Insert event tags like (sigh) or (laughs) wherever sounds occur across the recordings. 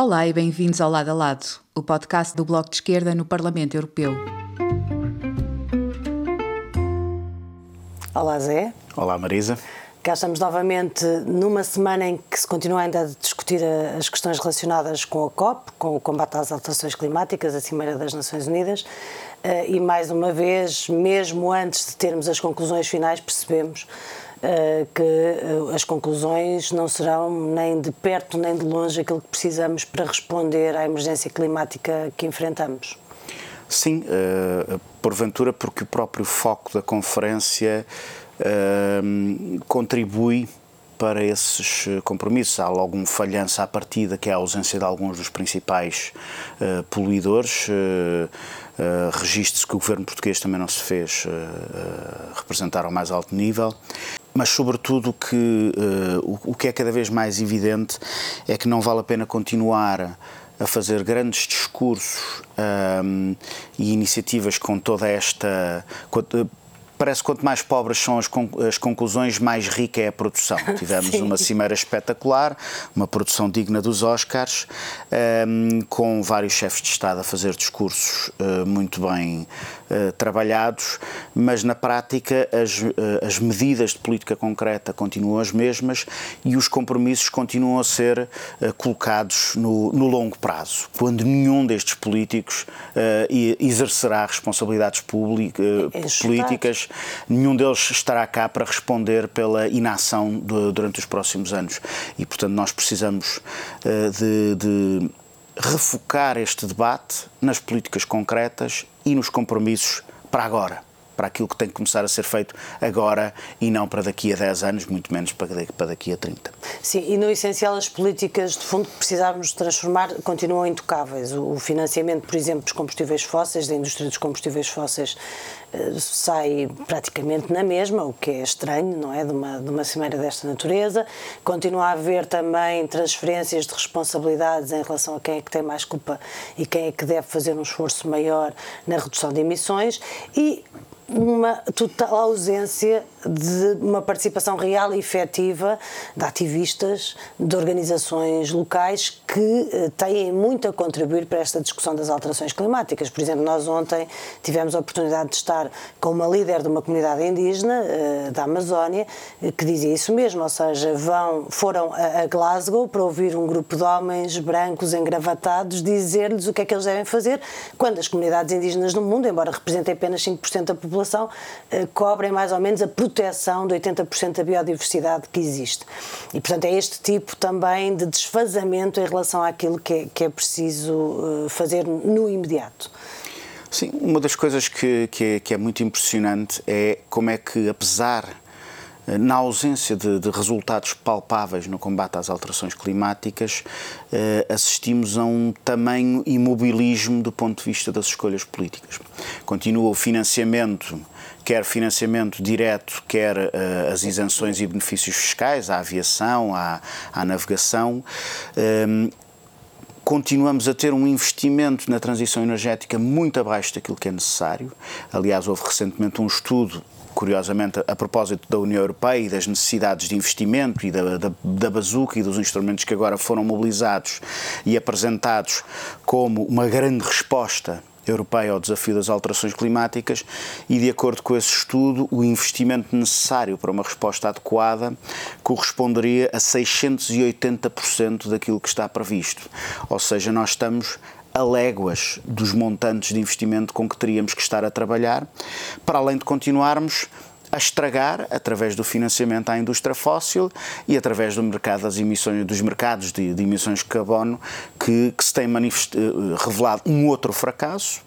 Olá e bem-vindos ao Lado a Lado, o podcast do Bloco de Esquerda no Parlamento Europeu. Olá, Zé. Olá, Marisa. Cá estamos novamente numa semana em que se continua ainda a discutir as questões relacionadas com a COP, com o combate às alterações climáticas, a Cimeira das Nações Unidas. Eh, e mais uma vez, mesmo antes de termos as conclusões finais, percebemos que eh, as conclusões não serão nem de perto nem de longe aquilo que precisamos para responder à emergência climática que enfrentamos. Sim, uh, porventura porque o próprio foco da conferência contribui para esses compromissos. Há logo um falhanço à partida, que é a ausência de alguns dos principais poluidores. Registre-se que o governo português também não se fez representar ao mais alto nível mas sobretudo que uh, o, o, que é cada vez mais evidente é que não vale a pena continuar a fazer grandes discursos um, e iniciativas com toda esta parece que quanto mais pobres são as, as conclusões, mais rica é a produção. (laughs) Tivemos uma cimeira espetacular, uma produção digna dos Oscars, um, com vários chefes de Estado a fazer discursos uh, muito bem uh, trabalhados, mas na prática as, uh, as medidas de política concreta continuam as mesmas e os compromissos continuam a ser colocados no, no, longo prazo, quando nenhum destes políticos exercerá responsabilidades públicas, políticas nenhum deles estará cá para responder pela inação de, durante os próximos anos. E, portanto, nós precisamos uh, de, de refocar este debate nas políticas concretas e nos compromissos para agora para aquilo que tem que começar a ser feito agora e não para daqui a 10 anos, muito menos para daqui a 30. Sim, e no essencial as políticas de fundo que precisávamos transformar continuam intocáveis. O financiamento, por exemplo, dos combustíveis fósseis, da indústria dos combustíveis fósseis, eh, sai praticamente na mesma, o que é estranho, não é? De uma, de uma cimeira desta natureza. Continua a haver também transferências de responsabilidades em relação a quem é que tem mais culpa e quem é que deve fazer um esforço maior na redução de emissões e uma total ausência de uma participação real e efetiva de ativistas, de organizações locais que eh, têm muito a contribuir para esta discussão das alterações climáticas. Por exemplo, nós ontem tivemos a oportunidade de estar com uma líder de uma comunidade indígena eh, da Amazónia eh, que dizia isso mesmo, ou seja, vão, foram a Glasgow para ouvir um grupo de homens brancos engravatados dizer-lhes o que é que eles devem fazer quando as comunidades indígenas no mundo, embora representem apenas 5% da população, população eh, cobrem mais ou menos a proteção de 80% da biodiversidade que existe. E, portanto, é este tipo também de desfazamento em relação àquilo que é, que é preciso eh, fazer no imediato. Sim, uma das coisas que, que é, que é muito impressionante é como é que, apesar na ausência de, de, resultados palpáveis no combate às alterações climáticas, eh, assistimos a um tamanho imobilismo do ponto de vista das escolhas políticas. Continua o financiamento, quer financiamento direto, quer eh, as isenções e benefícios fiscais à aviação, à, à navegação. Eh, continuamos a ter um investimento na transição energética muito abaixo daquilo que é necessário. Aliás, houve recentemente um estudo curiosamente, a propósito da União Europeia e das necessidades de investimento e da, da, da bazuca e dos instrumentos que agora foram mobilizados e apresentados como uma grande resposta europeia ao desafio das alterações climáticas e, de acordo com esse estudo, o investimento necessário para uma resposta adequada corresponderia a 680% daquilo que está previsto. Ou seja, nós estamos a léguas dos montantes de investimento com que teríamos que estar a trabalhar, para além de continuarmos a estragar através do financiamento à indústria fóssil e através do mercado das emissões, dos mercados de, de emissões de carbono que, que se tem eh, revelado um outro fracasso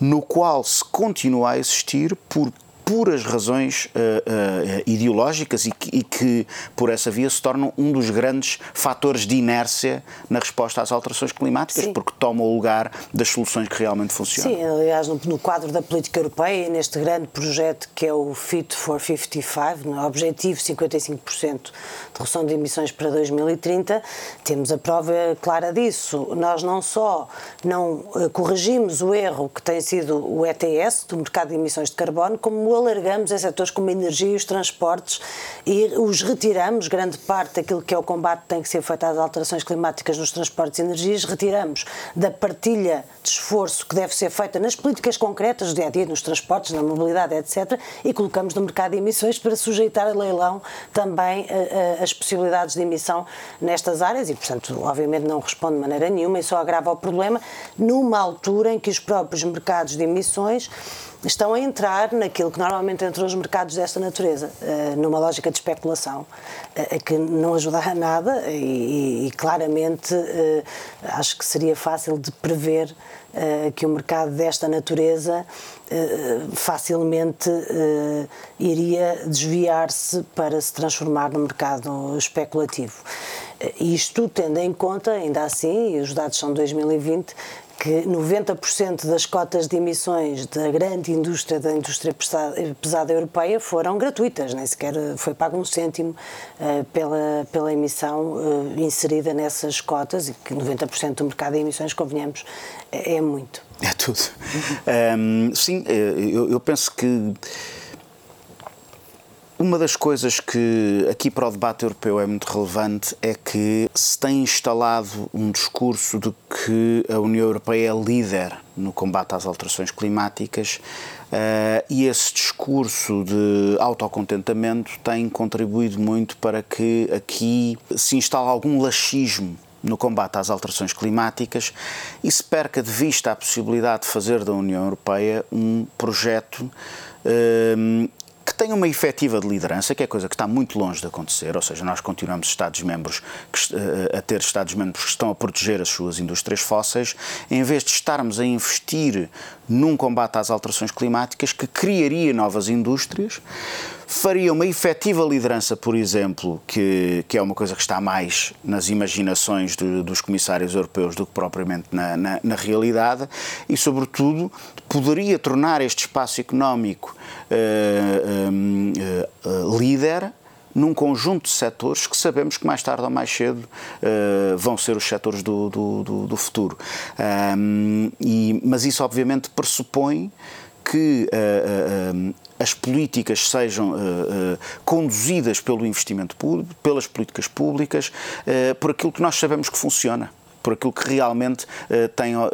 no qual se continua a existir por puras razões uh, uh, ideológicas e que, e que, por essa via, se tornam um dos grandes fatores de inércia na resposta às alterações climáticas, Sim. porque tomam o lugar das soluções que realmente funcionam. Sim, aliás, no, no quadro da política europeia, neste grande projeto que é o Fit for 55, no objetivo 55% de redução de emissões para 2030, temos a prova clara disso. Nós não só não uh, corrigimos o erro que tem sido o ETS, do mercado de emissões de carbono, como alargamos em setores como a energia e os transportes e os retiramos, grande parte daquilo que é o combate tem que ser feito às alterações climáticas nos transportes e energias, retiramos da partilha de esforço que deve ser feita nas políticas concretas do dia a dia, nos transportes, na mobilidade, etc., e colocamos no mercado de emissões para sujeitar a leilão também uh, uh, as possibilidades de emissão nestas áreas e, portanto, obviamente não responde de maneira nenhuma e só agrava o problema numa altura em que os próprios mercados de emissões estão a entrar naquilo que normalmente entram os mercados desta natureza, eh, numa lógica de especulação, eh, que não ajuda a nada e, e claramente eh, acho que seria fácil de prever que o mercado desta natureza facilmente iria desviar-se para se transformar no mercado especulativo. Isto tendo em conta, ainda assim, e os dados são de 2020, que 90% das cotas de emissões da grande indústria, da indústria pesada, europeia, foram gratuitas, nem sequer foi pago um cêntimo uh, pela, pela emissão uh, inserida nessas cotas, e que 90% do mercado de emissões, convenhamos, é, é muito. É tudo. um, sim, eh, eu, eu penso que uma das coisas que aqui para o debate europeu é muito relevante é que se tem instalado um discurso de que a União Europeia é líder no combate às alterações climáticas uh, e esse discurso de autocontentamento tem contribuído muito para que aqui se instale algum laxismo no combate às alterações climáticas e se perca de vista a possibilidade de fazer da União Europeia um projeto uh, que tenha uma efetiva de liderança, que é coisa que está muito longe de acontecer, ou seja, nós continuamos Estados-membros eh, a ter Estados-membros que estão a proteger as suas indústrias fósseis, em vez de estarmos a investir num combate às alterações climáticas que criaria novas indústrias, faria uma efetiva liderança, por exemplo, que, que é uma coisa que está mais nas imaginações dos comissários europeus do que propriamente na, na, na, realidade, e, sobretudo, poderia tornar este espaço económico uh, uh, uh, líder num conjunto de setores que sabemos que mais tarde ou mais cedo uh, vão ser os setores do, do, do, do futuro. Um, e, mas isso, obviamente, pressupõe que uh, uh, as políticas sejam conduzidas pelo investimento público, pelas políticas públicas, por aquilo que nós sabemos que funciona por aquilo que realmente uh, tem uh,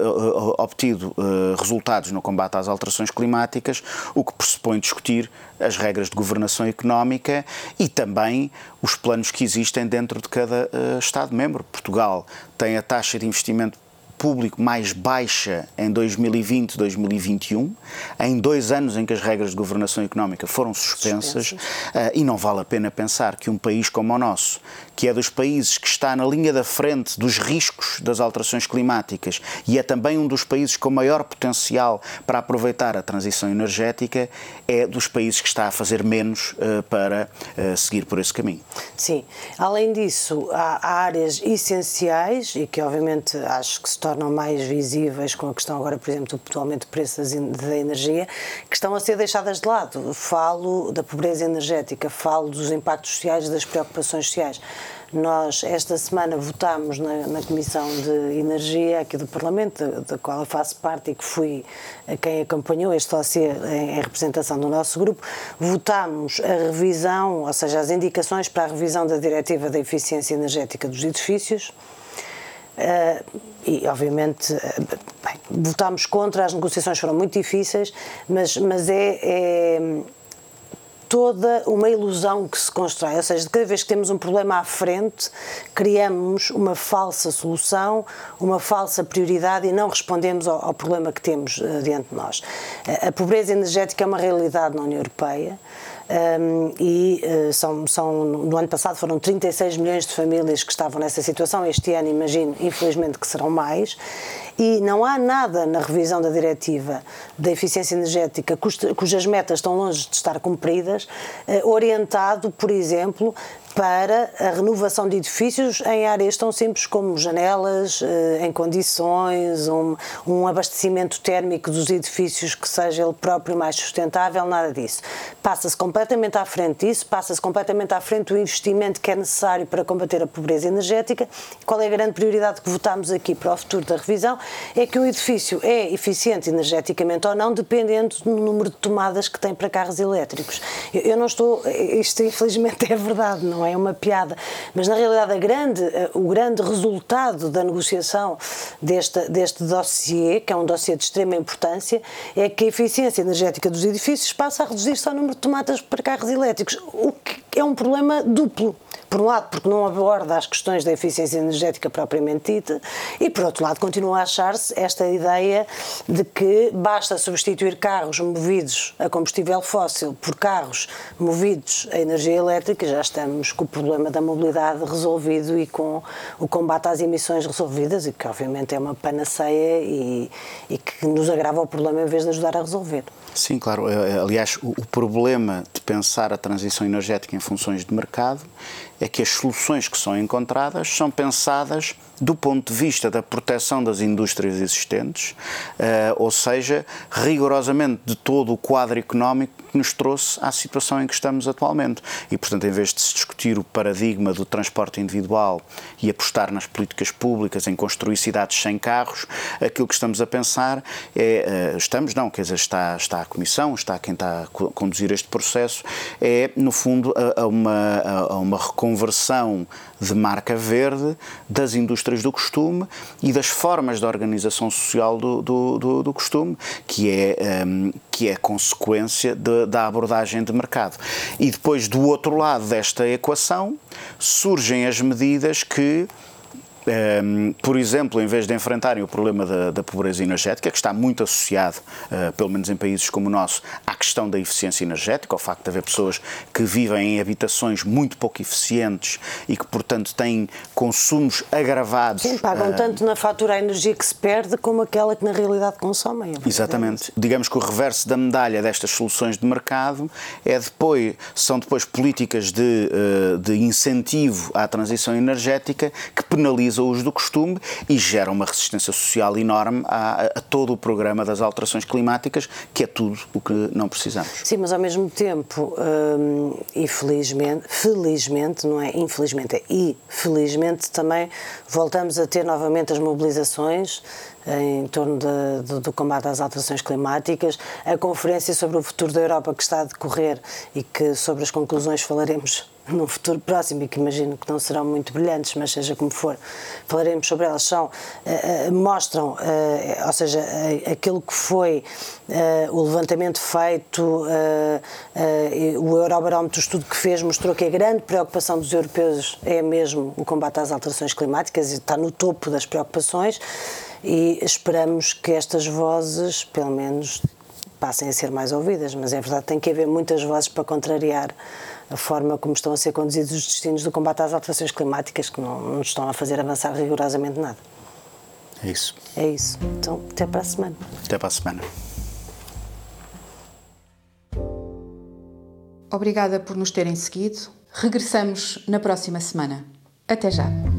obtido uh, resultados no combate às alterações climáticas, o que pressupõe discutir as regras de governação económica e também os planos que existem dentro de cada Estado-membro. Portugal tem a taxa de investimento público mais baixa em 2020 2021, em dois anos em que as regras de governação económica foram suspensas, suspensas. Uh, e não vale a pena pensar que um país como o nosso, que é dos países que está na linha da frente dos riscos das alterações climáticas e é também um dos países com maior potencial para aproveitar a transição energética, é dos países que está a fazer menos uh, para uh, seguir por esse caminho. Sim. Além disso, há, há áreas essenciais e que, obviamente, acho que se tornam mais visíveis com a questão agora, por exemplo, do aumento de preços da energia, que estão a ser deixadas de lado. Falo da pobreza energética, falo dos impactos sociais, das preocupações sociais. Nós, esta semana, votámos na, na Comissão de Energia aqui do Parlamento, da, qual eu faço parte e que fui a quem acompanhou este dossiê em, em representação do nosso grupo, votámos a revisão, ou seja, as indicações para a revisão da Diretiva da Eficiência Energética dos Edifícios. Uh, e obviamente bem, votámos contra, as negociações foram muito difíceis, mas, mas é, é toda uma ilusão que se constrói, ou seja, cada vez que temos um problema à frente, criamos uma falsa solução, uma falsa prioridade e não respondemos ao, ao problema que temos uh, diante de nós. A pobreza energética é uma realidade na União Europeia. Um, e uh, são, são, no ano passado foram 36 milhões de famílias que estavam nessa situação, este ano imagino, infelizmente, que serão mais, e não há nada na revisão da diretiva da eficiência energética cujas metas estão longe de estar cumpridas, uh, orientado, por exemplo, para a renovação de edifícios em áreas tão simples como janelas, eh, em condições, um, um abastecimento térmico dos edifícios que seja ele próprio mais sustentável, nada disso. Passa-se completamente à frente disso, passa-se completamente à frente do investimento que é necessário para combater a pobreza energética. Qual é a grande prioridade que votámos aqui para o futuro da revisão? É que o edifício é eficiente energeticamente ou não, dependendo do número de tomadas que tem para carros elétricos. Eu não estou, isto infelizmente (laughs) é verdade, não é uma piada, mas na realidade grande, eh, o grande resultado da negociação deste, deste dossiê, que é um dossiê de extrema importância, é que a eficiência energética dos edifícios passa a reduzir-se ao número de tomadas para carros elétricos, o que é um problema duplo. Por um lado, porque não aborda as questões da eficiência energética propriamente dita, e por outro lado, continua a achar-se esta ideia de que basta substituir carros movidos a combustível fóssil por carros movidos a energia elétrica, já estamos com o problema da mobilidade resolvido e com o combate às emissões resolvidas, e que obviamente é uma panaceia e, e que nos agrava o problema em vez de ajudar a resolver. Sim, claro. Eh, eh, aliás, o, problema de pensar a transição energética em funções de mercado é que as soluções que são encontradas são pensadas do ponto de vista da proteção das indústrias existentes, uh, ou seja, rigorosamente de todo o quadro económico que nos trouxe à situação em que estamos atualmente. E, portanto, em vez de se discutir o paradigma do transporte individual e apostar nas políticas públicas, em construir cidades sem carros, aquilo que estamos a pensar é, uh, estamos não, quer dizer, está, está a Comissão, está quem está a conduzir este processo, é, no fundo, a, a uma, a uma reconversão de marca verde das indústrias do costume e das formas de organização social do, do, do, do costume, que é, um, que é consequência de, da abordagem de mercado. E depois, do outro lado desta equação, surgem as medidas que um, ehm, por exemplo, em vez de enfrentarem o problema da, da pobreza energética, que está muito associado, uh, pelo menos em países como o nosso, à questão da eficiência energética, ao facto de haver pessoas que vivem em habitações muito pouco eficientes e que, portanto, têm consumos agravados. Sim, pagam uh, tanto na fatura a energia que se perde como aquela que na realidade consomem. É exatamente. Digamos que o reverso da medalha destas soluções de mercado é depois, são depois políticas de, uh, de incentivo à transição energética que penalizam uso do costume e gera uma resistência social enorme a, a, todo o programa das alterações climáticas, que é tudo o que não precisamos. Sim, mas ao mesmo tempo, hum, infelizmente, felizmente, não é infelizmente, é infelizmente também voltamos a ter novamente as mobilizações em torno de, de, do combate às alterações climáticas, a conferência sobre o futuro da Europa que está a decorrer e que sobre as conclusões falaremos (laughs) num futuro próximo e que imagino que não serão muito brilhantes, mas seja como for, falaremos sobre elas, são, uh, uh, mostram, ou seja, aquilo que foi o levantamento feito, o Eurobarómetro, o estudo que fez, mostrou que a grande preocupação dos europeus é mesmo o combate às alterações climáticas e está no topo das preocupações e esperamos que estas vozes, pelo menos, passem a ser mais ouvidas, mas é verdade, tem que haver muitas vozes para contrariar a forma como estão a ser conduzidos os destinos do combate às alterações climáticas, que não, não estão a fazer avançar rigorosamente nada. É isso. É isso. Então, até para a semana. Até para a semana. Obrigada por nos terem seguido. Regressamos na próxima semana. Até já.